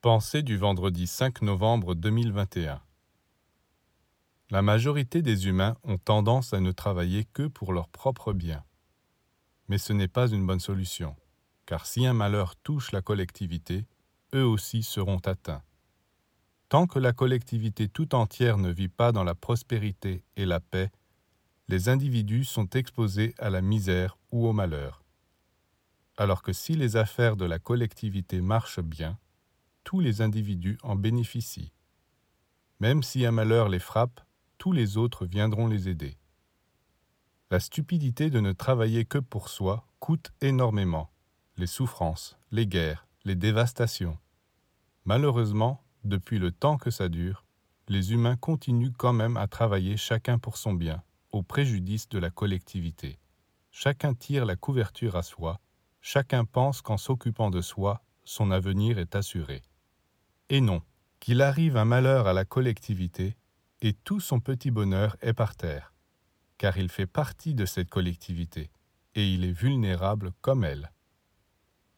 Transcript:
Pensée du vendredi 5 novembre 2021 La majorité des humains ont tendance à ne travailler que pour leur propre bien. Mais ce n'est pas une bonne solution, car si un malheur touche la collectivité, eux aussi seront atteints. Tant que la collectivité tout entière ne vit pas dans la prospérité et la paix, les individus sont exposés à la misère ou au malheur. Alors que si les affaires de la collectivité marchent bien, tous les individus en bénéficient. Même si un malheur les frappe, tous les autres viendront les aider. La stupidité de ne travailler que pour soi coûte énormément. Les souffrances, les guerres, les dévastations. Malheureusement, depuis le temps que ça dure, les humains continuent quand même à travailler chacun pour son bien, au préjudice de la collectivité. Chacun tire la couverture à soi, chacun pense qu'en s'occupant de soi, son avenir est assuré. Et non, qu'il arrive un malheur à la collectivité, et tout son petit bonheur est par terre, car il fait partie de cette collectivité, et il est vulnérable comme elle.